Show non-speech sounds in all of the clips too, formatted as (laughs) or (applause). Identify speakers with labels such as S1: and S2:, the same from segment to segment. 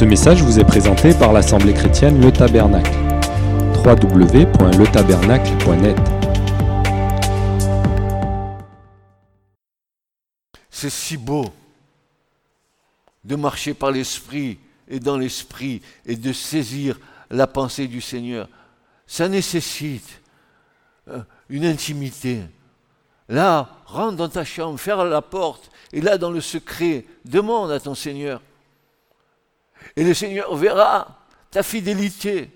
S1: Ce message vous est présenté par l'Assemblée chrétienne Le Tabernacle. www.letabernacle.net
S2: C'est si beau de marcher par l'esprit et dans l'esprit et de saisir la pensée du Seigneur. Ça nécessite euh, une intimité. Là, rentre dans ta chambre, ferme la porte, et là, dans le secret, demande à ton Seigneur. Et le Seigneur verra ta fidélité.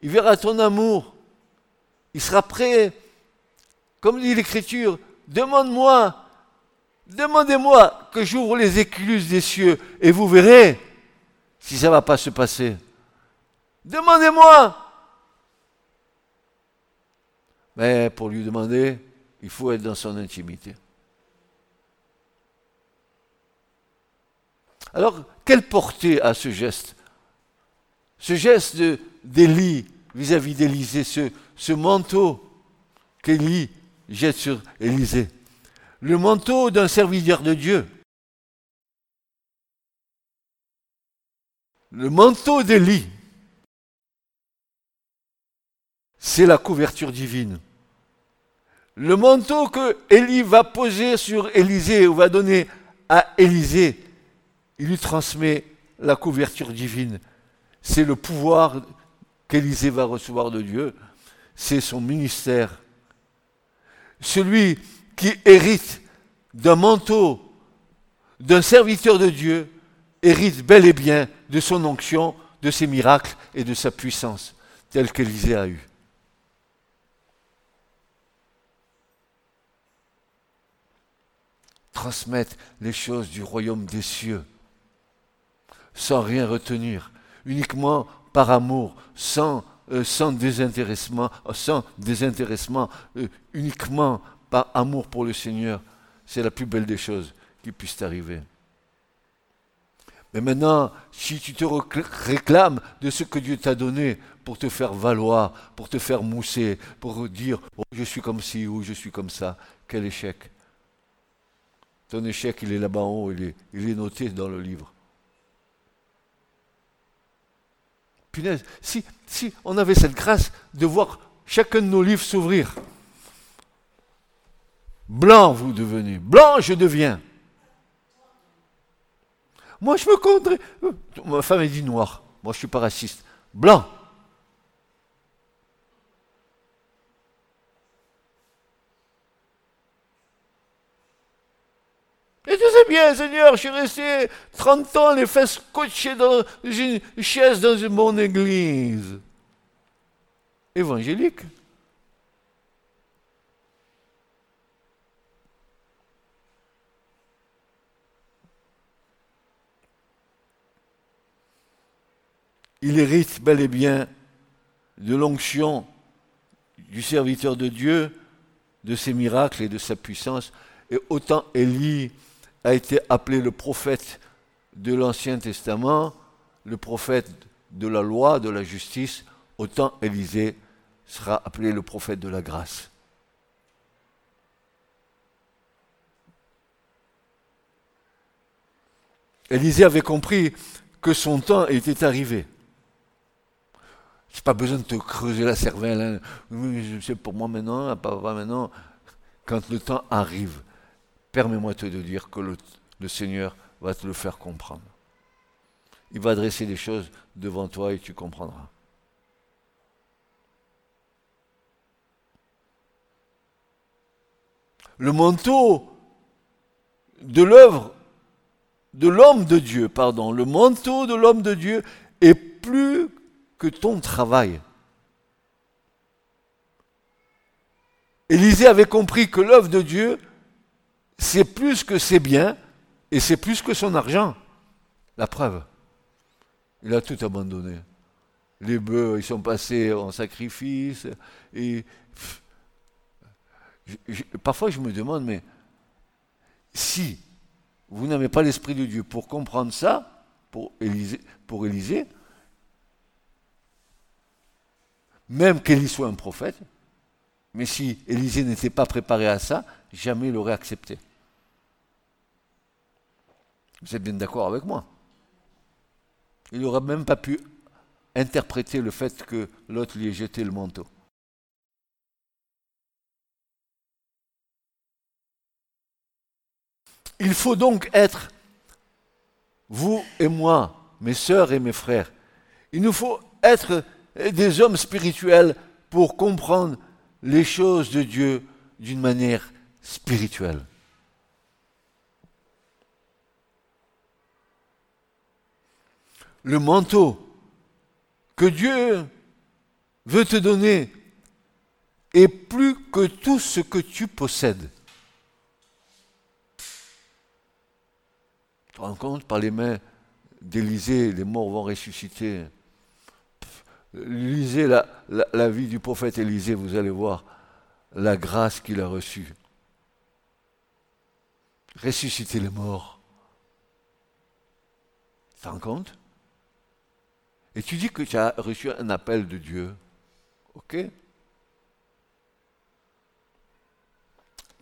S2: Il verra ton amour. Il sera prêt, comme dit l'Écriture, demande-moi, demandez-moi que j'ouvre les écluses des cieux, et vous verrez si ça ne va pas se passer. Demandez-moi. Mais pour lui demander, il faut être dans son intimité. Alors, quelle portée a ce geste? Ce geste d'Élie vis-à-vis d'Élisée, ce, manteau qu'Élie jette sur Élisée. Le manteau d'un serviteur de Dieu. Le manteau d'Élie, c'est la couverture divine. Le manteau que Élie va poser sur Élisée ou va donner à Élisée, il lui transmet la couverture divine. C'est le pouvoir qu'Élisée va recevoir de Dieu. C'est son ministère. Celui qui hérite d'un manteau, d'un serviteur de Dieu, hérite bel et bien de son onction, de ses miracles et de sa puissance, telle qu'Élisée a eu. Transmettre les choses du royaume des cieux sans rien retenir, uniquement par amour, sans, euh, désintéressement, désintéressement, euh, uniquement par amour pour le Seigneur. C'est la plus belle des choses qui puisse t'arriver. Mais maintenant, si tu te réclames de ce que Dieu t'a donné pour te faire valoir, pour te faire mousser, pour dire oh, je suis comme ci ou je suis comme ça, quel échec. Ton échec, il est là-bas en haut, il est noté dans le livre. Punaise, si, si on avait cette grâce de voir chacun de nos livres s'ouvrir. Blanc vous devenez, blanc je deviens. Moi je me compterai. Ma femme est dit noir, moi je suis pas raciste. Blanc. Et tu sais bien, Seigneur, je suis resté 30 ans les fesses coachées dans une chaise dans bonne église. Évangélique. Il hérite bel et bien de l'onction du serviteur de Dieu, de ses miracles et de sa puissance. Et autant Élie a été appelé le prophète de l'Ancien Testament, le prophète de la loi, de la justice, autant Élisée sera appelé le prophète de la grâce. Élisée avait compris que son temps était arrivé. Je n'ai pas besoin de te creuser la cervelle. Hein. C'est pour moi maintenant, pas maintenant. Quand le temps arrive, permets-moi de dire que le, Seigneur va te le faire comprendre. Il va dresser des choses devant toi et tu comprendras. Le manteau de l'œuvre de l'homme de Dieu, pardon, le manteau de l'homme de Dieu est plus que ton travail. Élisée avait compris que l'œuvre de Dieu c'est plus que ses biens et c'est plus que son argent. La preuve. Il a tout abandonné. Les bœufs, ils sont passés en sacrifice. Et parfois, je me demande, mais si vous n'avez pas l'Esprit de Dieu pour comprendre ça, pour Élisée, même qu'Élie soit un prophète, mais si Élisée n'était pas préparé à ça, jamais il l'aurait accepté. Vous êtes bien d'accord avec moi? Il n'aurait même pas pu interpréter le fait que l'autre lui ait jeté le manteau. Il faut donc être, vous et moi, mes sœurs et mes frères, il nous faut être des hommes spirituels pour comprendre les choses de Dieu d'une manière spirituelle. Le manteau que Dieu veut te donner est plus que tout ce que tu possèdes. Tu te rends compte, par les mains d'Élisée, les morts vont ressusciter. Lisez la, la, vie du prophète Élisée, vous allez voir la grâce qu'il a reçue. Ressusciter les morts. Tu te rends compte? Et tu dis que tu as reçu un appel de Dieu. Ok?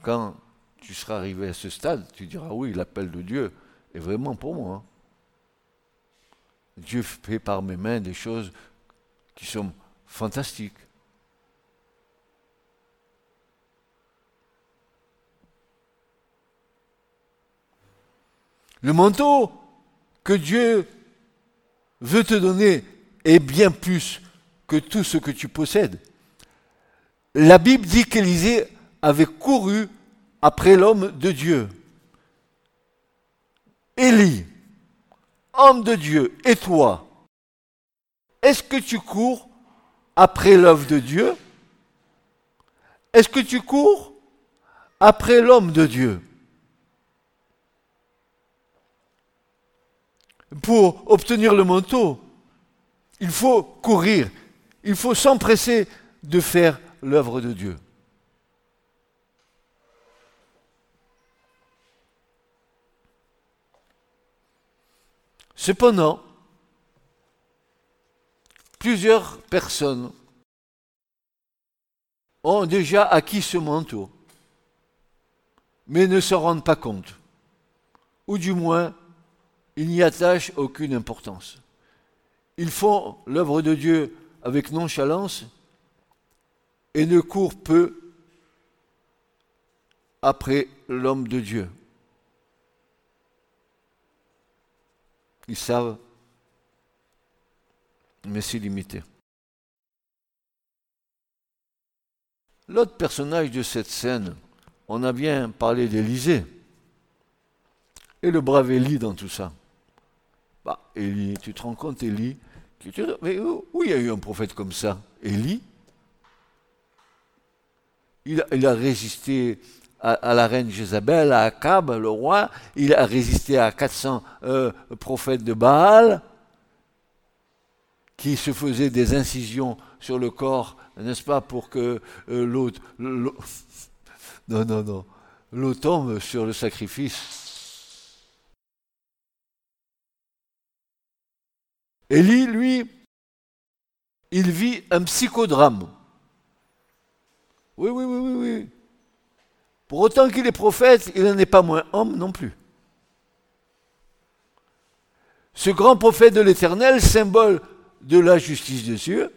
S2: Quand tu seras arrivé à ce stade, tu diras oui, l'appel de Dieu est vraiment pour moi. Dieu fait par mes mains des choses qui sont fantastiques. Le manteau que Dieu veut te donner est bien plus que tout ce que tu possèdes. La Bible dit qu'Élisée avait couru après l'homme de Dieu. Élie, homme de Dieu, et toi, est-ce que tu cours après l'œuvre de Dieu? Est-ce que tu cours après l'homme de Dieu? Pour obtenir le manteau, il faut courir, il faut s'empresser de faire l'œuvre de Dieu. Cependant, plusieurs personnes ont déjà acquis ce manteau, mais ne s'en rendent pas compte, ou du moins, ils n'y attachent aucune importance. Ils font l'œuvre de Dieu avec nonchalance et ne courent peu après l'homme de Dieu. Ils savent, mais c'est limité. L'autre personnage de cette scène, on a bien parlé d'Élisée. Et le brave Élie dans tout ça. Bah, Élie, tu te rends compte, Élie Mais où, il y a eu un prophète comme ça? Élie? Il a résisté à, la reine Jézabel, à Akab, le roi. Il a résisté à 400 euh, prophètes de Baal qui se faisaient des incisions sur le corps, n'est-ce pas, pour que euh, l'eau... (laughs) Non, non, non. L'eau tombe sur le sacrifice. Élie, lui, il vit un psychodrame. Oui, oui, oui, oui, oui. Pour autant qu'il est prophète, il n'en est pas moins homme non plus. Ce grand prophète de l'Éternel, symbole de la justice de Dieu,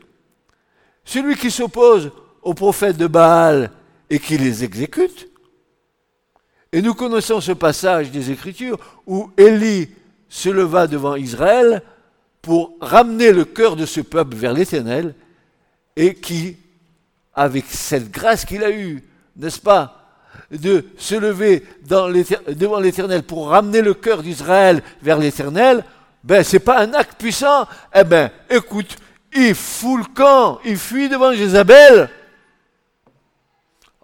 S2: celui qui s'oppose aux prophètes de Baal et qui les exécute. Et nous connaissons ce passage des Écritures où Élie se leva devant Israël pour ramener le cœur de ce peuple vers l'Éternel et qui, avec cette grâce qu'il a eue, n'est-ce pas, de se lever devant l'Éternel pour ramener le cœur d'Israël vers l'Éternel, ben c'est pas un acte puissant. Eh ben, écoute, il fout le camp, il fuit devant Jézabel.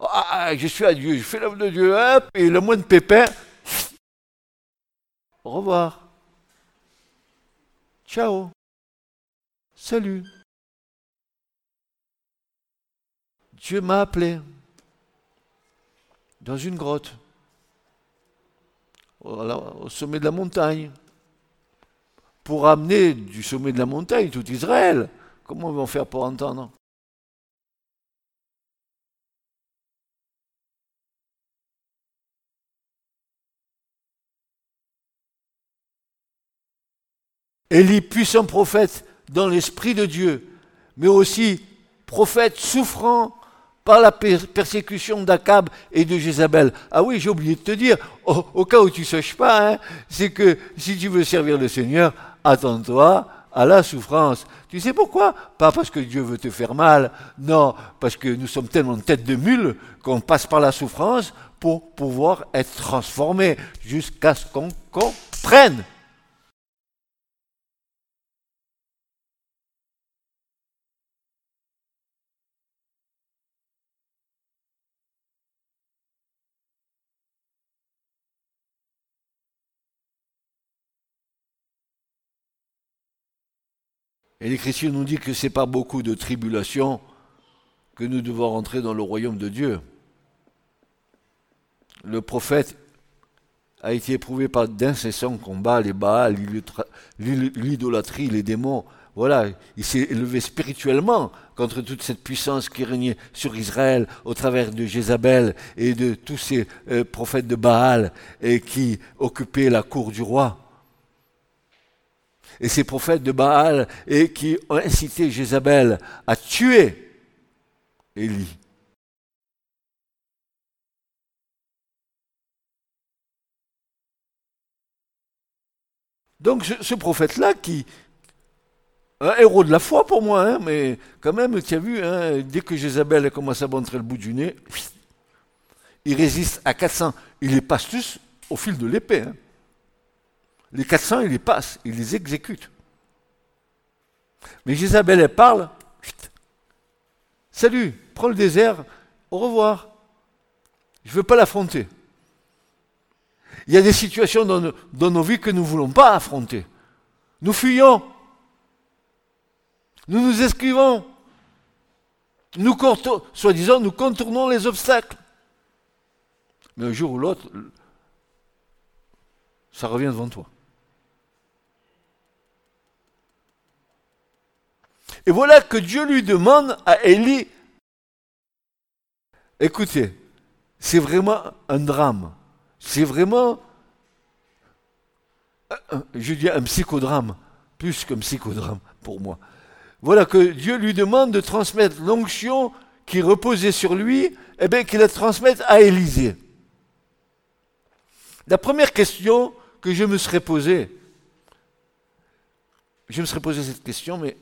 S2: Ah, ah, je suis à Dieu, je fais l'œuvre de Dieu, hop, et le moine pépin. Au revoir. Ciao. Salut. Dieu m'a appelé dans une grotte, au sommet de la montagne, pour amener du sommet de la montagne tout Israël. Comment vont faire pour entendre? Élie, puissant prophète dans l'esprit de Dieu, mais aussi prophète souffrant par la persécution d'Akab et de Jézabel. Ah oui, j'ai oublié de te dire, au, cas où tu ne saches pas, hein, c'est que si tu veux servir le Seigneur, attends-toi à la souffrance. Tu sais pourquoi? Pas parce que Dieu veut te faire mal, non, parce que nous sommes tellement tête de mule qu'on passe par la souffrance pour pouvoir être transformé jusqu'à ce qu'on comprenne Et les chrétiens nous disent que c'est pas beaucoup de tribulations que nous devons rentrer dans le royaume de Dieu. Le prophète a été éprouvé par d'incessants combats, les Baals, l'idolâtrie, les démons. Voilà, il s'est élevé spirituellement contre toute cette puissance qui régnait sur Israël au travers de Jézabel et de tous ces euh, prophètes de Baal qui occupaient la cour du roi et ces prophètes de Baal et qui ont incité Jézabel à tuer Élie. Donc ce, prophète-là, qui un héros de la foi pour moi, hein, mais quand même, tu as vu, hein, dès que Jézabel a commencé à montrer le bout du nez, il résiste à 400. Il les passe tous au fil de l'épée. Hein. Les 400, il les passe, il les exécute. Mais Jézabel, elle parle. Salut, prends le désert, au revoir. Je ne veux pas l'affronter. Il y a des situations dans nos, vies que nous ne voulons pas affronter. Nous fuyons. Nous nous esquivons. Nous, soi-disant, nous contournons les obstacles. Mais un jour ou l'autre, ça revient devant toi. Et voilà que Dieu lui demande à Élie, écoutez, c'est vraiment un drame, c'est vraiment, je dis un psychodrame, plus qu'un psychodrame pour moi. Voilà que Dieu lui demande de transmettre l'onction qui reposait sur lui, et eh bien qu'il la transmette à Élisée. La première question que je me serais posée, je me serais posé cette question, mais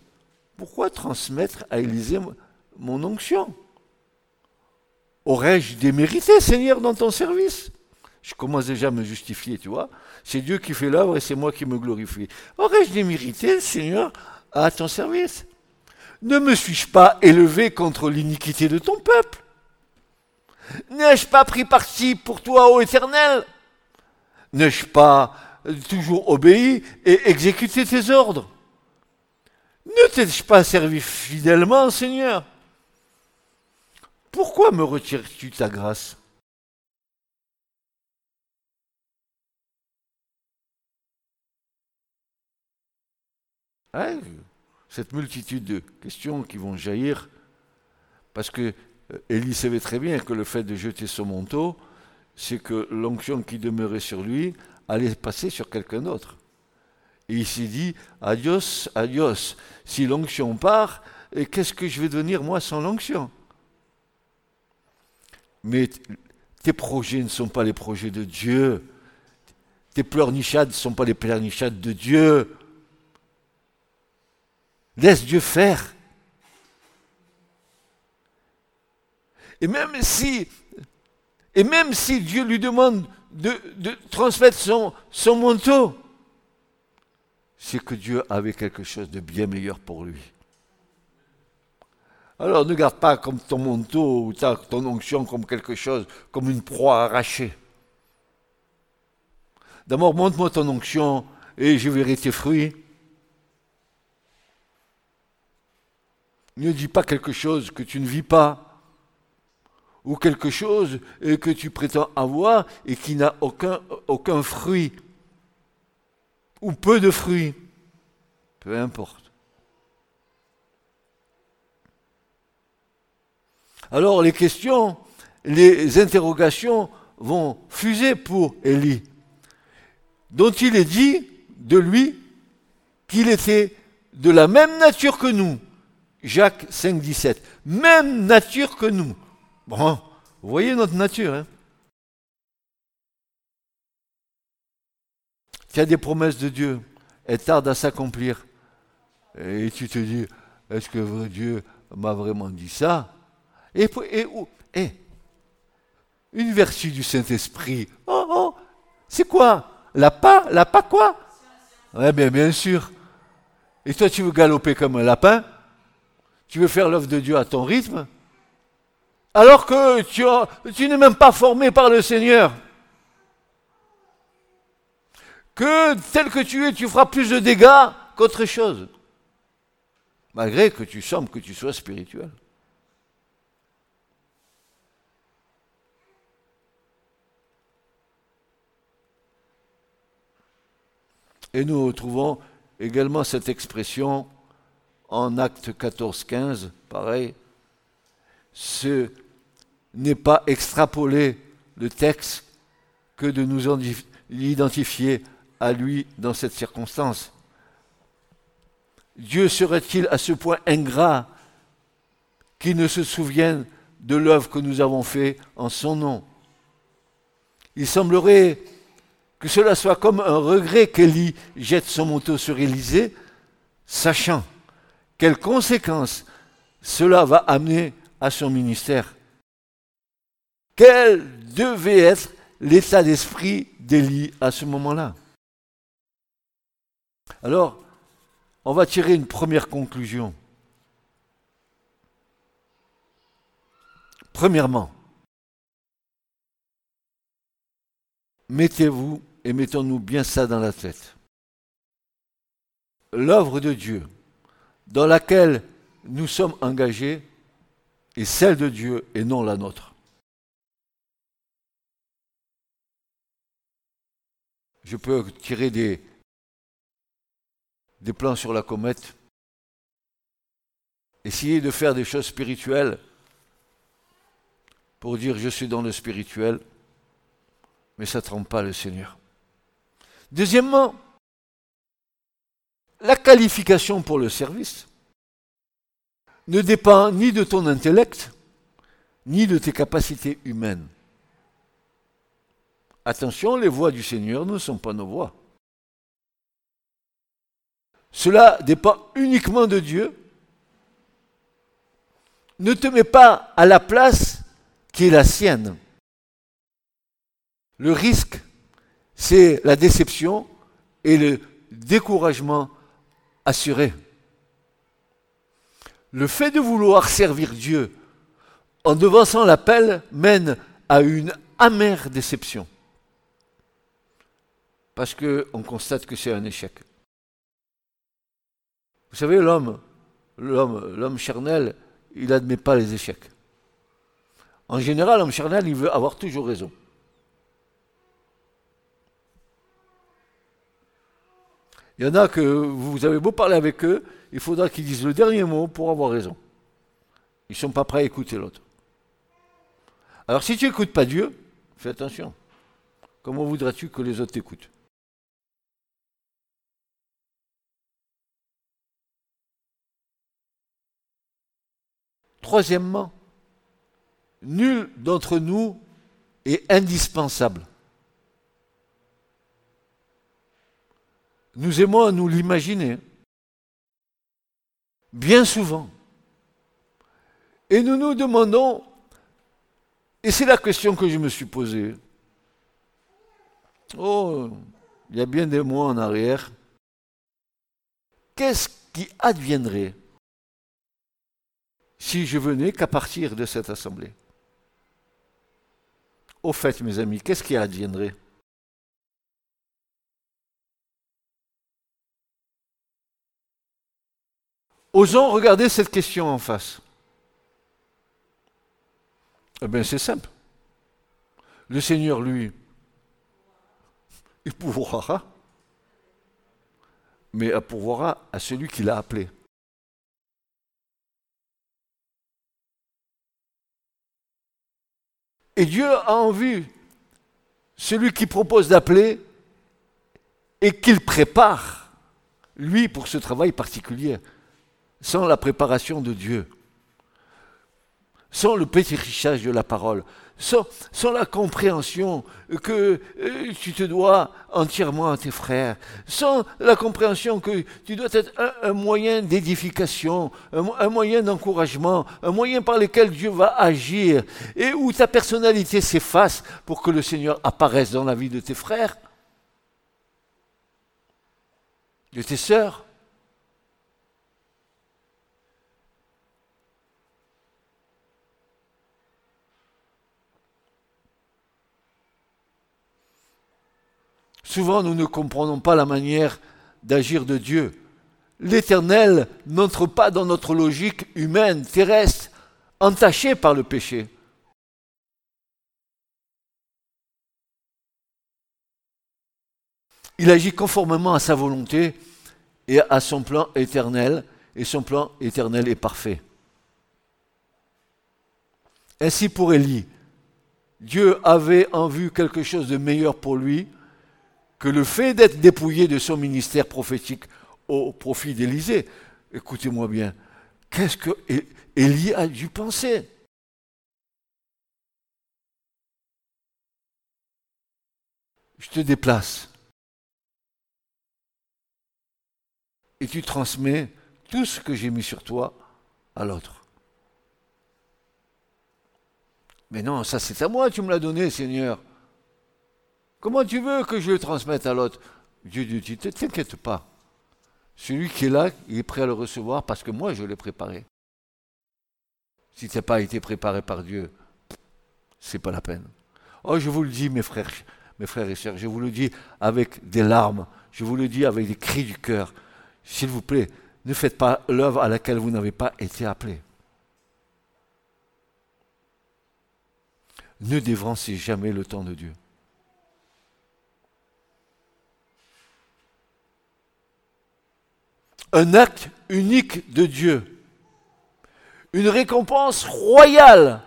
S2: pourquoi transmettre à Élisée mon onction? Aurais-je démérité, Seigneur, dans ton service? Je commence déjà à me justifier, tu vois. C'est Dieu qui fait l'œuvre et c'est moi qui me glorifie. Aurais-je démérité, Seigneur, à ton service? Ne me suis-je pas élevé contre l'iniquité de ton peuple? N'ai-je pas pris parti pour toi, ô Éternel? N'ai-je pas toujours obéi et exécuté tes ordres? Ne t'ai-je pas servi fidèlement, Seigneur? Pourquoi me retires-tu ta grâce? Hein? Cette multitude de questions qui vont jaillir, parce que euh, Élie savait très bien que le fait de jeter son manteau, c'est que l'onction qui demeurait sur lui allait passer sur quelqu'un d'autre. Et il s'est dit, adios, adios. Si l'onction part, qu'est-ce que je vais devenir moi sans l'onction? Mais tes projets ne sont pas les projets de Dieu. Tes pleurnichades ne sont pas les pleurnichades de Dieu. Laisse Dieu faire. Et même si, et même si Dieu lui demande de, transmettre son, son manteau, c'est que Dieu avait quelque chose de bien meilleur pour lui. Alors ne garde pas comme ton manteau ou ton onction comme quelque chose, comme une proie arrachée. D'abord, montre-moi ton onction et je verrai tes fruits. Ne dis pas quelque chose que tu ne vis pas, ou quelque chose que tu prétends avoir et qui n'a aucun, aucun fruit ou peu de fruits, peu importe. Alors les questions, les interrogations vont fuser pour Élie, dont il est dit de lui qu'il était de la même nature que nous. Jacques 5, 17. Même nature que nous. Bon, vous voyez notre nature. Hein tu as des promesses de Dieu. Elles tardent à s'accomplir. Et tu te dis, est-ce que Dieu m'a vraiment dit ça? Et, et, et, une vertu du Saint-Esprit. Oh, oh, c'est quoi? La pas La quoi Ouais, bien, bien sûr. Et toi, tu veux galoper comme un lapin? Tu veux faire l'œuvre de Dieu à ton rythme? Alors que tu n'es même pas formé par le Seigneur. Que tel que tu es, tu feras plus de dégâts qu'autre chose. Malgré que tu sembles que tu sois spirituel. Et nous trouvons également cette expression en acte 14-15, pareil. Ce n'est pas extrapoler le texte que de nous identifier à lui dans cette circonstance. Dieu serait-il à ce point ingrat qu'il ne se souvienne de l'œuvre que nous avons faite en son nom? Il semblerait que cela soit comme un regret qu'Élie jette son manteau sur Élisée, sachant quelles conséquences cela va amener à son ministère. Quel devait être l'état d'esprit d'Élie à ce moment-là? Alors, on va tirer une première conclusion. Premièrement, mettez-vous et mettons-nous bien ça dans la tête. L'œuvre de Dieu dans laquelle nous sommes engagés est celle de Dieu et non la nôtre. Je peux tirer des, des plans sur la comète, essayer de faire des choses spirituelles pour dire je suis dans le spirituel, mais ça ne trompe pas le Seigneur. Deuxièmement, la qualification pour le service ne dépend ni de ton intellect, ni de tes capacités humaines. Attention, les voix du Seigneur ne sont pas nos voix. Cela dépend uniquement de Dieu. Ne te mets pas à la place qui est la sienne. Le risque c'est la déception et le découragement assuré. Le fait de vouloir servir Dieu en devançant l'appel mène à une amère déception. Parce qu'on constate que c'est un échec. Vous savez, l'homme, l'homme, l'homme charnel, il n'admet pas les échecs. En général, l'homme charnel, il veut avoir toujours raison. Il y en a que vous avez beau parler avec eux, il faudra qu'ils disent le dernier mot pour avoir raison. Ils ne sont pas prêts à écouter l'autre. Alors si tu n'écoutes pas Dieu, fais attention. Comment voudrais-tu que les autres t'écoutent? Troisièmement, nul d'entre nous est indispensable. Nous aimons à nous l'imaginer. Bien souvent. Et nous nous demandons, et c'est la question que je me suis posée, oh, il y a bien des mois en arrière, qu'est-ce qui adviendrait si je venais qu'à partir de cette assemblée Au fait, mes amis, qu'est-ce qui adviendrait? Osons regarder cette question en face. Eh bien, c'est simple. Le Seigneur, lui, il pourvoira, mais il pourvoira à celui qui l'a appelé. Et Dieu a en vue celui qui propose d'appeler et qu'il prépare lui, pour ce travail particulier, sans la préparation de Dieu, sans le pétrichage de la parole, sans, la compréhension que euh, tu te dois entièrement à tes frères, sans la compréhension que tu dois être un, moyen d'édification, un, moyen d'encouragement, un moyen par lequel Dieu va agir, et où ta personnalité s'efface pour que le Seigneur apparaisse dans la vie de tes frères, de tes sœurs. Souvent, nous ne comprenons pas la manière d'agir de Dieu. L'Éternel n'entre pas dans notre logique humaine, terrestre, entachée par le péché. Il agit conformément à sa volonté et à son plan éternel, et son plan éternel est parfait. Ainsi pour Élie, Dieu avait en vue quelque chose de meilleur pour lui, que le fait d'être dépouillé de son ministère prophétique au profit d'Élysée, écoutez-moi bien, qu'est-ce que Élie a dû penser? Je te déplace. Et tu transmets tout ce que j'ai mis sur toi à l'autre. Mais non, ça c'est à moi, tu me l'as donné, Seigneur. Comment tu veux que je le transmette à l'autre? Dieu dit, ne t'inquiète pas. Celui qui est là, il est prêt à le recevoir parce que moi, je l'ai préparé. Si tu n'as pas été préparé par Dieu, c'est pas la peine. Oh, je vous le dis, mes frères, mes frères et sœurs, je vous le dis avec des larmes, je vous le dis avec des cris du cœur. S'il vous plaît, ne faites pas l'œuvre à laquelle vous n'avez pas été appelé. Ne dévancez jamais le temps de Dieu. Un acte unique de Dieu, une récompense royale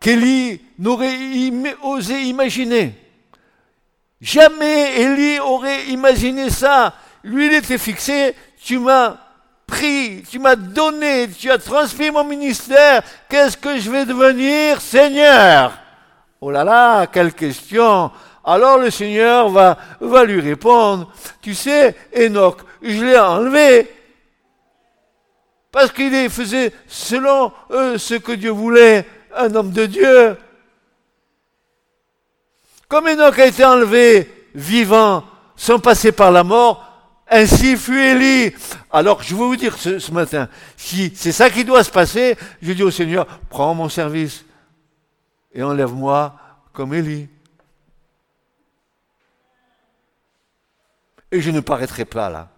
S2: qu'Élie n'aurait osé imaginer. Jamais Élie aurait imaginé ça. Lui, il était fixé, tu m'as pris, tu m'as donné, tu as transmis mon ministère, qu'est-ce que je vais devenir, Seigneur? Oh là là, quelle question alors le Seigneur va, lui répondre, tu sais, Enoch, je l'ai enlevé parce qu'il faisait selon euh, ce que Dieu voulait, un homme de Dieu. Comme Enoch a été enlevé vivant, sans passer par la mort, ainsi fut Élie. Alors je veux vous dire ce, ce matin, si c'est ça qui doit se passer, je dis au Seigneur, prends mon service et enlève-moi comme Élie. Et je ne paraîtrai pas là.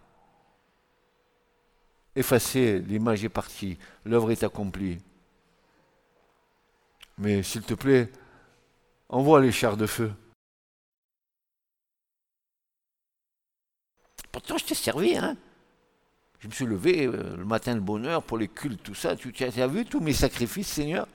S2: Effacez, l'image est partie, l'œuvre est accomplie. Mais s'il te plaît, envoie les chars de feu. Pourtant, je t'ai servi, hein. Je me suis levé euh, le matin de bonheur pour les cultes, tout ça. Tu, as vu tous mes sacrifices, Seigneur?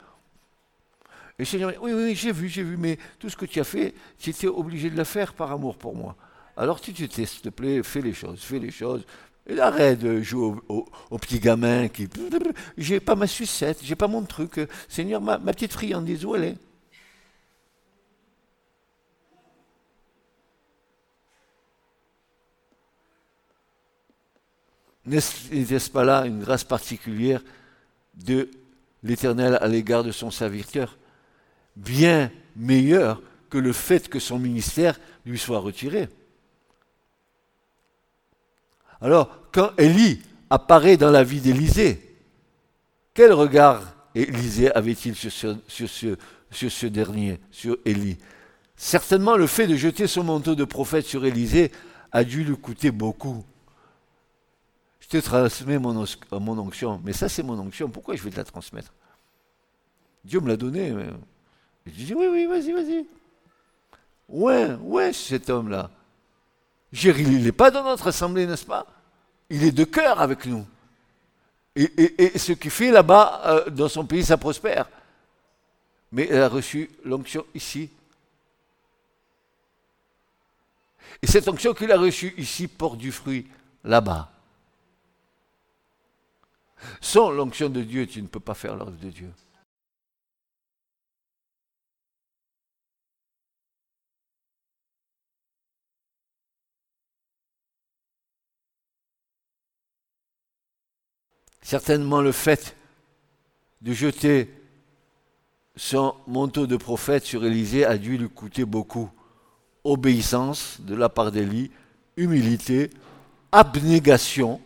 S2: Et Seigneur, oui, oui, j'ai vu, j'ai vu, mais tout ce que tu as fait, tu étais obligé de le faire par amour pour moi. Alors tu te s'il te plaît, fais les choses, fais les choses. Et arrête de jouer au, petit gamin qui. J'ai pas ma sucette, j'ai pas mon truc. Seigneur, ma, petite friandise, où elle est? N'est-ce pas là une grâce particulière de l'Éternel à l'égard de son serviteur? Bien meilleure que le fait que son ministère lui soit retiré. Alors, quand Élie apparaît dans la vie d'Élisée, quel regard Élisée avait-il sur ce, dernier, sur Élie? Certainement, le fait de jeter son manteau de prophète sur Élisée a dû lui coûter beaucoup. Je te transmets mon, onction, mais ça c'est mon onction, pourquoi je vais te la transmettre? Dieu me l'a donné. Je dis oui, oui, vas-y, vas-y. Ouais, ouais, cet homme-là. Il n'est pas dans notre assemblée, n'est-ce pas? Il est de cœur avec nous. Et, ce qu'il fait là-bas, euh, dans son pays, ça prospère. Mais elle a reçu l'onction ici. Et cette onction qu'il a reçue ici porte du fruit là-bas. Sans l'onction de Dieu, tu ne peux pas faire l'œuvre de Dieu. Certainement le fait de jeter son manteau de prophète sur Élisée a dû lui coûter beaucoup. Obéissance de la part d'Élie, humilité, abnégation.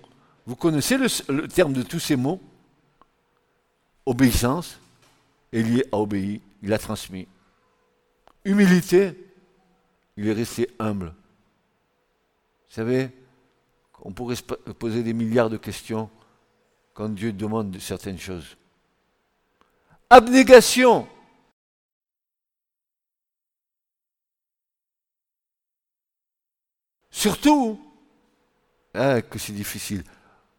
S2: Vous connaissez le, terme de tous ces mots? Obéissance. Élie a obéi, il a transmis. Humilité, il est resté humble. Vous savez, on pourrait se poser des milliards de questions quand Dieu demande certaines choses. Abnégation. Surtout, hein, que c'est difficile,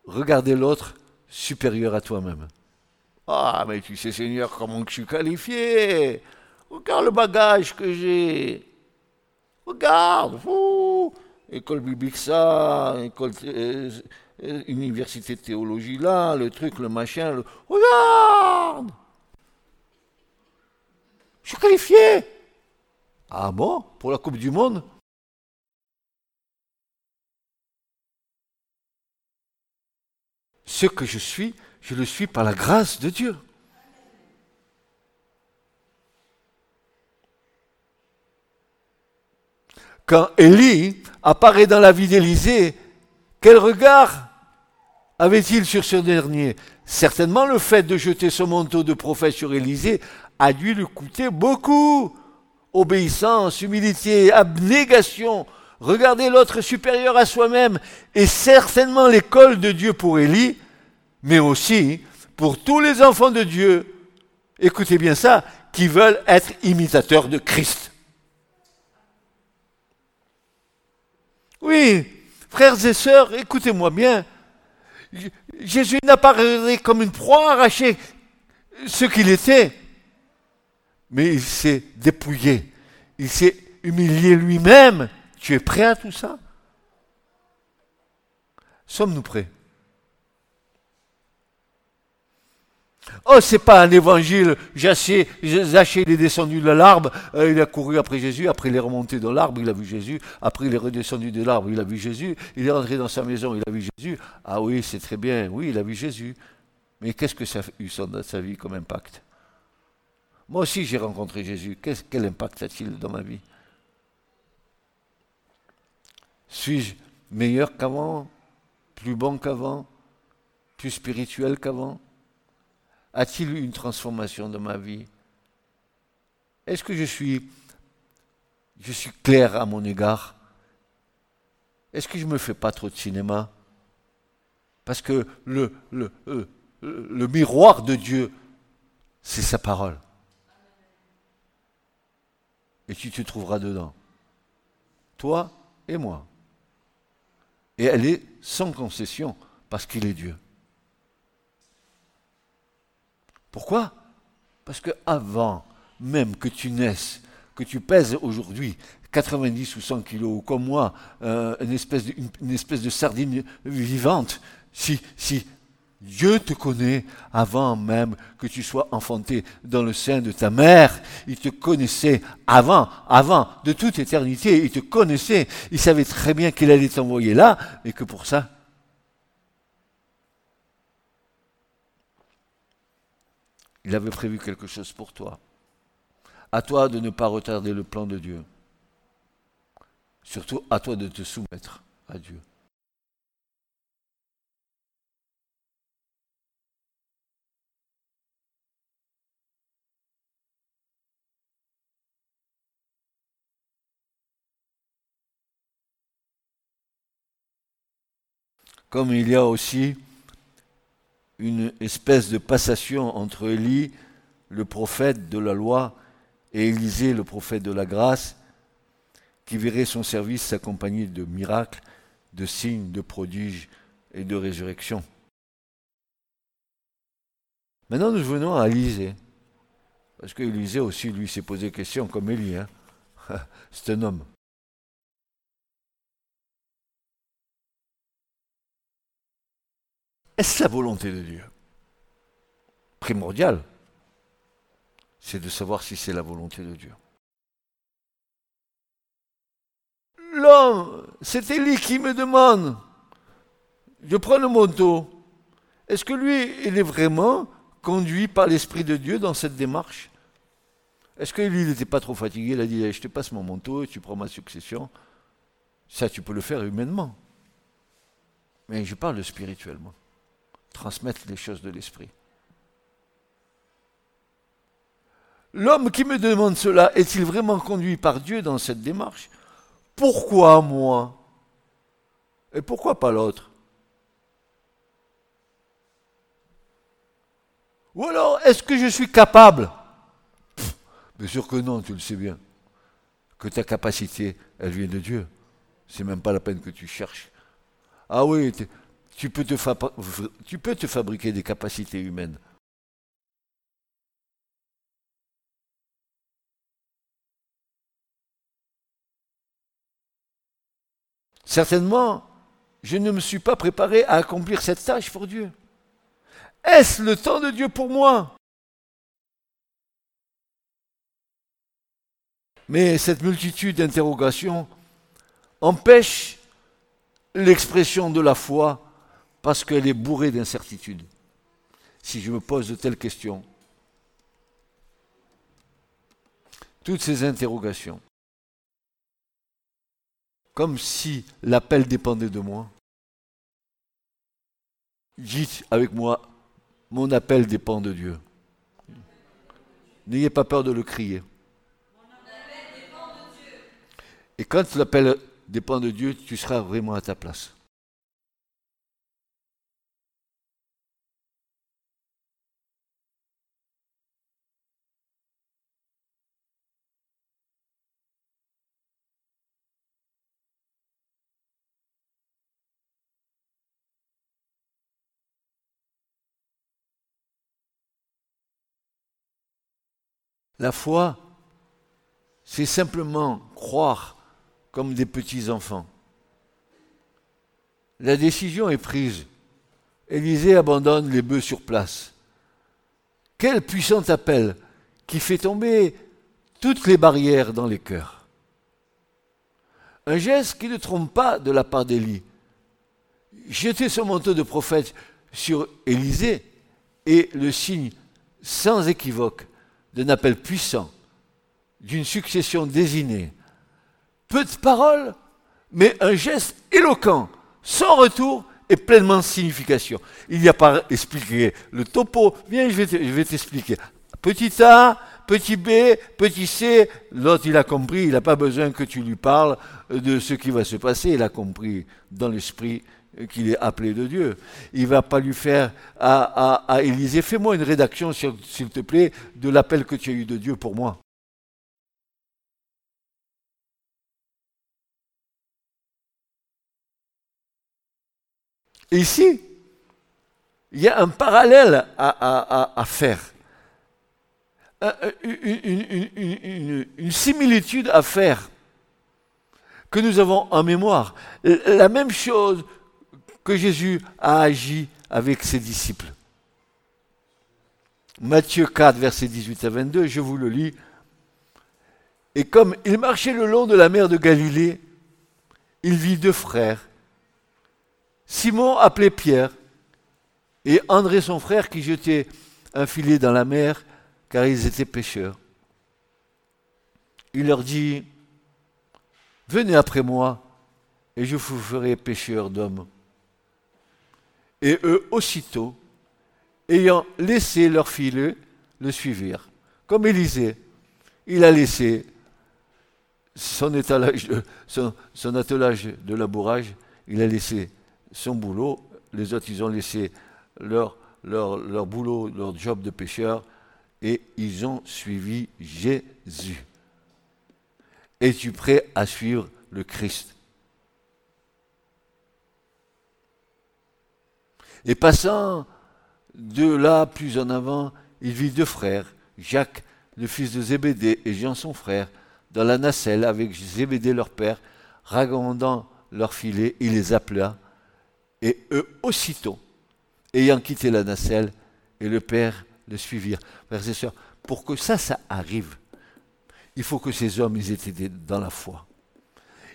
S2: regardez l'autre supérieur à toi-même. Ah, mais tu sais, Seigneur, comment je suis qualifié. Regarde le bagage que j'ai. Regarde, école biblique ça, école euh, université de théologie là, le truc, le machin, le... regarde! Je suis qualifié! Ah bon? Pour la Coupe du Monde? Ce que je suis, je le suis par la grâce de Dieu. Quand Élie apparaît dans la vie d'Élysée, quel regard avait-il sur ce dernier Certainement le fait de jeter son manteau de prophète sur Élisée a dû lui coûter beaucoup. Obéissance, humilité, abnégation, regarder l'autre supérieur à soi-même, et certainement l'école de Dieu pour Élie, mais aussi pour tous les enfants de Dieu, écoutez bien ça, qui veulent être imitateurs de Christ. Oui, frères et sœurs, écoutez-moi bien, Jésus n'a pas comme une proie arrachée ce qu'il était, mais il s'est dépouillé, il s'est humilié lui-même. Tu es prêt à tout ça? Sommes-nous prêts? Oh, c'est pas un évangile. Zachée, il est descendu de l'arbre, euh, il a couru après Jésus, après il est remonté dans l'arbre, il a vu Jésus, après il est redescendu de l'arbre, il a vu Jésus, il est rentré dans sa maison, il a vu Jésus. Ah oui, c'est très bien, oui, il a vu Jésus. Mais qu'est-ce que ça a eu dans sa vie comme impact? Moi aussi j'ai rencontré Jésus. quel impact a-t-il dans ma vie? Suis-je meilleur qu'avant? Plus bon qu'avant? Plus spirituel qu'avant? A-t-il eu une transformation dans ma vie? Est-ce que je suis, je suis clair à mon égard? Est-ce que je ne me fais pas trop de cinéma? Parce que le, le, euh, le miroir de Dieu, c'est sa parole. Et tu te trouveras dedans. Toi et moi. Et elle est sans concession, parce qu'il est Dieu. Pourquoi? Parce que avant même que tu naisses, que tu pèses aujourd'hui 90 ou 100 kilos, comme moi, euh, une, espèce de, espèce de sardine vivante, si, si Dieu te connaît avant même que tu sois enfanté dans le sein de ta mère. Il te connaissait avant, avant, de toute éternité. Il te connaissait. Il savait très bien qu'il allait t'envoyer là et que pour ça, Il avait prévu quelque chose pour toi. À toi de ne pas retarder le plan de Dieu. Surtout à toi de te soumettre à Dieu. Comme il y a aussi une espèce de passation entre Élie, le prophète de la loi, et Élisée, le prophète de la grâce, qui verrait son service s'accompagner de miracles, de signes, de prodiges et de résurrections. Maintenant, nous venons à Élisée. Parce qu'Élisée aussi, lui, s'est posé question comme Élie. Hein. (laughs) C'est un homme. Est-ce la volonté de Dieu? Primordial, c'est de savoir si c'est la volonté de Dieu. L'homme, c'est Élie qui me demande, je prends le manteau, est-ce que lui, il est vraiment conduit par l'Esprit de Dieu dans cette démarche? Est-ce que lui, n'était pas trop fatigué? Il a dit, je te passe mon manteau et tu prends ma succession. Ça, tu peux le faire humainement. Mais je parle spirituellement. Transmettre les choses de l'Esprit. L'homme qui me demande cela est-il vraiment conduit par Dieu dans cette démarche? Pourquoi moi? Et pourquoi pas l'autre? Ou alors, est-ce que je suis capable? Bien sûr que non, tu le sais bien. Que ta capacité, elle vient de Dieu. C'est même pas la peine que tu cherches. Ah oui, tu peux, te fabriquer des capacités humaines. Certainement, je ne me suis pas préparé à accomplir cette tâche pour Dieu. Est-ce le temps de Dieu pour moi? Mais cette multitude d'interrogations empêche l'expression de la foi parce qu'elle est bourrée d'incertitudes. Si je me pose de telles questions, toutes ces interrogations, comme si l'appel dépendait de moi, dites avec moi, mon appel dépend de Dieu. N'ayez pas peur de le crier. Et quand l'appel dépend de Dieu, tu seras vraiment à ta place. La foi, c'est simplement croire comme des petits enfants. La décision est prise. Élisée abandonne les bœufs sur place. Quel puissant appel qui fait tomber toutes les barrières dans les cœurs. Un geste qui ne trompe pas de la part d'Élie. Jeter son manteau de prophète sur Élisée est le signe sans équivoque d'un appel puissant, d'une succession désignée. Peu de paroles, mais un geste éloquent, sans retour et pleinement signification. Il n'y a pas expliqué le topo. Viens, je vais t'expliquer. Petit A, petit B, petit C. L'autre, il a compris. Il n'a pas besoin que tu lui parles de ce qui va se passer. Il a compris dans l'esprit qu'il est appelé de Dieu. Il ne va pas lui faire à, à, Élisée, fais-moi une rédaction, s'il te plaît, de l'appel que tu as eu de Dieu pour moi. Ici, il y a un parallèle à, faire, une similitude à faire que nous avons en mémoire. La même chose que Jésus a agi avec ses disciples. Matthieu 4, verset 18 à 22, je vous le lis. Et comme il marchait le long de la mer de Galilée, il vit deux frères, Simon appelé Pierre, et André son frère qui jetait un filet dans la mer, car ils étaient pêcheurs. Il leur dit, Venez après moi, et je vous ferai pêcheurs d'hommes. Et eux aussitôt, ayant laissé leur filet, le suivirent. Comme Élisée, il a laissé son, attelage de labourage, il a laissé son boulot, les autres, ils ont laissé leur, leur, leur boulot, leur job de pêcheur, et ils ont suivi Jésus. Es-tu prêt à suivre le Christ? Et passant de là plus en avant, il vit deux frères, Jacques, le fils de Zébédée, et Jean son frère, dans la nacelle avec Zébédée leur père, ragondant leur filet, il les appela, et eux aussitôt, ayant quitté la nacelle, et le Père le suivirent. Frères et sœurs, pour que ça, ça arrive, il faut que ces hommes, ils étaient dans la foi.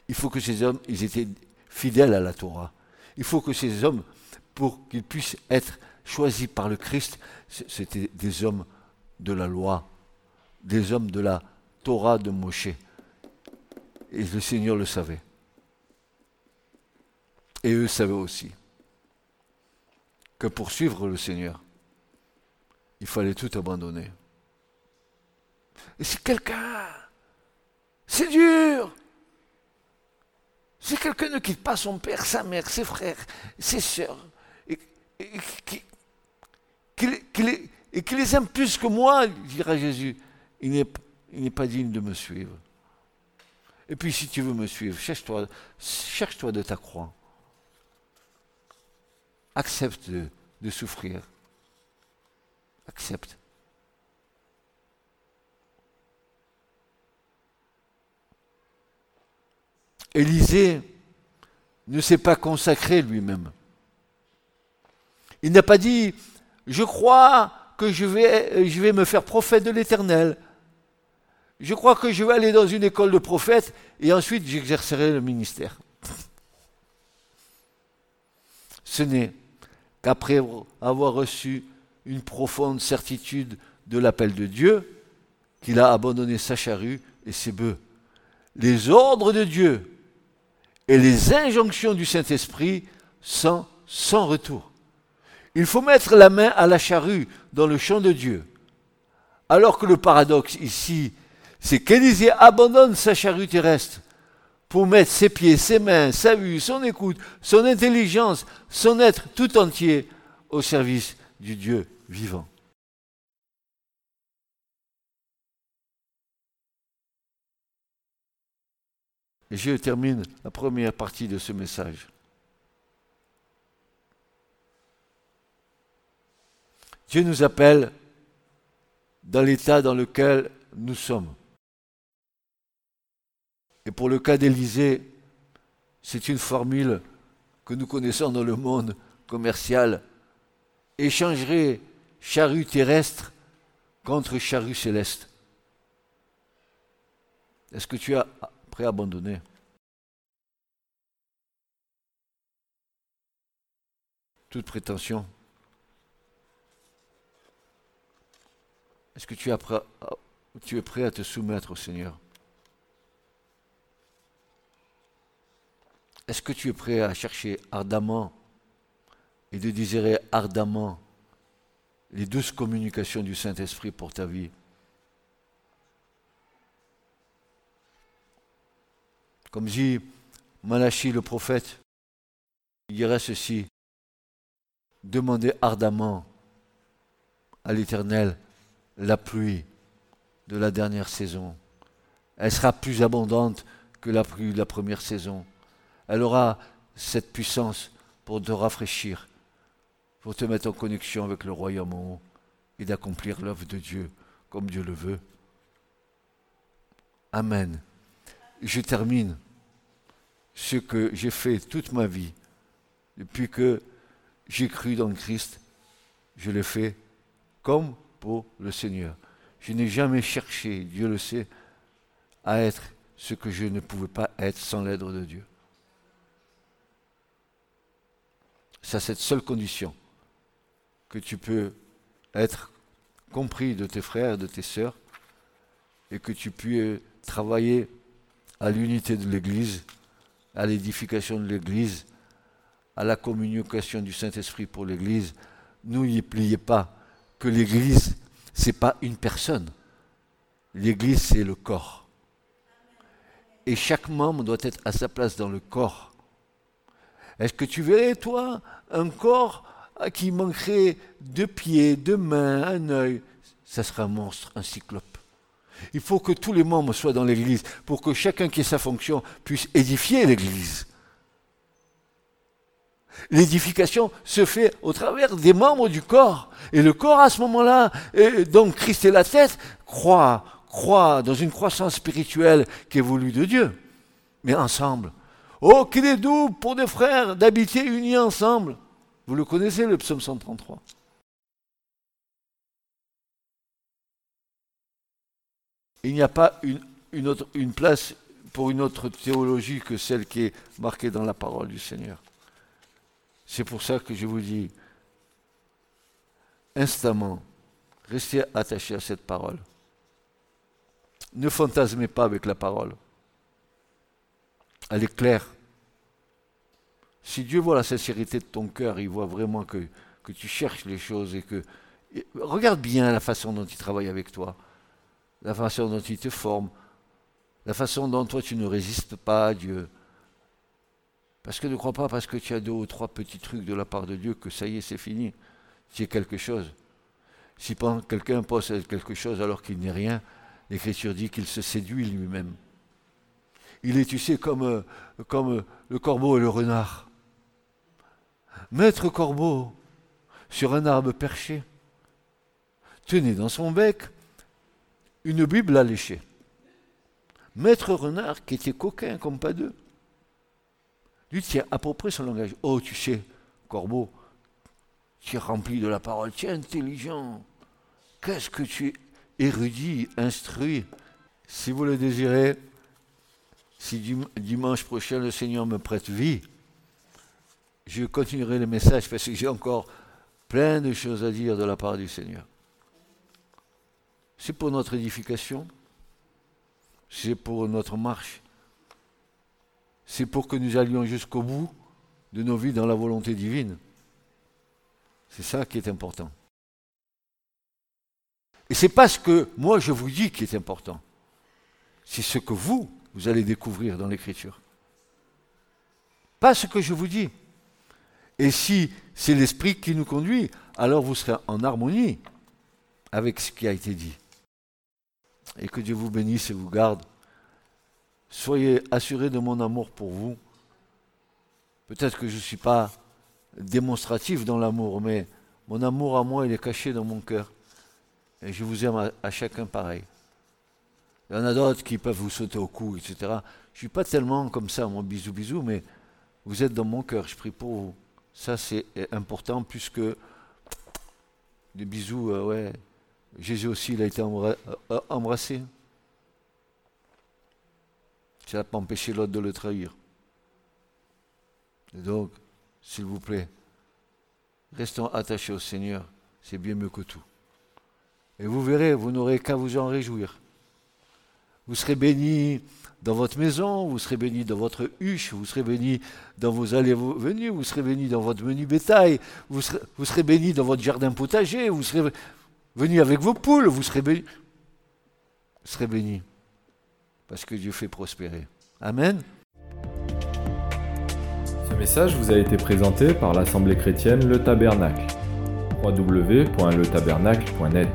S2: Il faut que ces hommes, ils étaient fidèles à la Torah. Il faut que ces hommes, pour qu'ils puissent être choisis par le Christ, c'était des hommes de la loi, des hommes de la Torah de Moshe. Et le Seigneur le savait. Et eux savaient aussi que pour suivre le Seigneur, il fallait tout abandonner. Et si quelqu'un, c'est dur, si quelqu'un ne quitte pas son père, sa mère, ses frères, ses sœurs, et, qu'il les aime plus que moi, dira Jésus, il n'est pas digne de me suivre. Et puis si tu veux me suivre, cherche-toi cherche -toi de ta croix. Accepte de, souffrir. Accepte. Élisée ne s'est pas consacré lui-même. Il n'a pas dit, je crois que je vais, me faire prophète de l'Éternel. Je crois que je vais aller dans une école de prophète et ensuite j'exercerai le ministère. (laughs) Ce n'est qu'après avoir reçu une profonde certitude de l'appel de Dieu, qu'il a abandonné sa charrue et ses bœufs. Les ordres de Dieu et les injonctions du Saint-Esprit sont sans retour. Il faut mettre la main à la charrue dans le champ de Dieu. Alors que le paradoxe ici, c'est qu'Élisée abandonne sa charrue terrestre pour mettre ses pieds, ses mains, sa vue, son écoute, son intelligence, son être tout entier au service du Dieu vivant. Je termine la première partie de ce message. Dieu nous appelle dans l'état dans lequel nous sommes. Et pour le cas d'Élysée, c'est une formule que nous connaissons dans le monde commercial. Échangerait charrue terrestre contre charrue céleste. Est-ce que tu as prêt à abandonner? Toute prétention Est-ce que tu es, prêt, à te soumettre au Seigneur? Est-ce que tu es prêt à chercher ardemment et de désirer ardemment les douces communications du Saint-Esprit pour ta vie? Comme dit Malachi le prophète, il dirait ceci, demandez ardemment à l'Éternel la pluie de la dernière saison. Elle sera plus abondante que la pluie de la première saison. Elle aura cette puissance pour te rafraîchir, pour te mettre en connexion avec le royaume en haut et d'accomplir l'œuvre de Dieu comme Dieu le veut. Amen. Je termine ce que j'ai fait toute ma vie depuis que j'ai cru dans Christ. Je l'ai fait comme pour le Seigneur. Je n'ai jamais cherché, Dieu le sait, à être ce que je ne pouvais pas être sans l'aide de Dieu. C'est à cette seule condition que tu peux être compris de tes frères, de tes sœurs, et que tu puisses travailler à l'unité de l'Église, à l'édification de l'Église, à la communication du Saint-Esprit pour l'Église. N'oubliez pas l'Église, ce n'est pas une personne. L'Église, c'est le corps. Et chaque membre doit être à sa place dans le corps. Est-ce que tu verrais, toi, un corps qui manquerait deux pieds, deux mains, un œil? Ça serait un monstre, un cyclope. Il faut que tous les membres soient dans l'Église pour que chacun qui ait sa fonction puisse édifier l'Église. L'édification se fait au travers des membres du corps. Et le corps, à ce moment-là, donc Christ est la tête, croit, croit dans une croissance spirituelle qui est voulue de Dieu. Mais ensemble. Oh, qu'il est doux pour des frères d'habiter unis ensemble. Vous le connaissez, le psaume 133. Il n'y a pas une, une place pour une autre théologie que celle qui est marquée dans la parole du Seigneur. C'est pour ça que je vous dis, instamment, restez attachés à cette parole. Ne fantasmez pas avec la parole. Elle est claire. Si Dieu voit la sincérité de ton cœur, il voit vraiment que, que tu cherches les choses et que... regarde bien la façon dont il travaille avec toi, la façon dont il te forme, la façon dont toi tu ne résistes pas à Dieu. Parce que ne crois pas parce que tu as deux ou trois petits trucs de la part de Dieu que ça y est, c'est fini. Tu quelque chose. Si quelqu'un possède quelque chose alors qu'il n'est rien, l'Écriture dit qu'il se séduit lui-même. Il est, tu sais, comme, euh, comme euh, le corbeau et le renard. Maître corbeau, sur un arbre perché, tenait dans son bec une Bible alléchée. Maître renard, qui était coquin comme pas deux, lui tient à peu près son langage. Oh, tu sais, corbeau, tu es rempli de la parole, tu es intelligent. Qu'est-ce que tu es érudit, instruit. Si vous le désirez, si dimanche prochain le Seigneur me prête vie, je continuerai le message parce que j'ai encore plein de choses à dire de la part du Seigneur. C'est pour notre édification, c'est pour notre marche, c'est pour que nous allions jusqu'au bout de nos vies dans la volonté divine. C'est ça qui est important. Et c'est pas ce que moi je vous dis qui est important. C'est ce que vous, vous allez découvrir dans l'Écriture. Pas ce que je vous dis. Et si c'est l'Esprit qui nous conduit, alors vous serez en harmonie avec ce qui a été dit. Et que Dieu vous bénisse et vous garde. Soyez assurés de mon amour pour vous. Peut-être que je ne suis pas démonstratif dans l'amour, mais mon amour à moi, il est caché dans mon cœur. Et je vous aime à, chacun pareil. Il y en a d'autres qui peuvent vous sauter au cou, etc. Je ne suis pas tellement comme ça, mon bisou bisou, mais vous êtes dans mon cœur, je prie pour vous. Ça, c'est important plus que des bisous, euh, ouais. Jésus aussi, il a été euh, embrassé. Ça n'a pas empêché l'autre de le trahir. Donc, s'il vous plaît, restons attachés au Seigneur. C'est bien mieux que tout. Et vous verrez, vous n'aurez qu'à vous en réjouir. Vous serez bénis dans votre maison, vous serez bénis dans votre huche, vous serez bénis dans vos allées et venues, vous serez bénis dans votre menu bétail, vous serez, vous serez bénis dans votre jardin potager, vous serez bénis avec vos poules, vous serez bénis. Vous serez bénis. Parce que Dieu fait prospérer. Amen.
S1: Ce message vous a été présenté par l'Assemblée chrétienne Le Tabernacle. www.letabernacle.net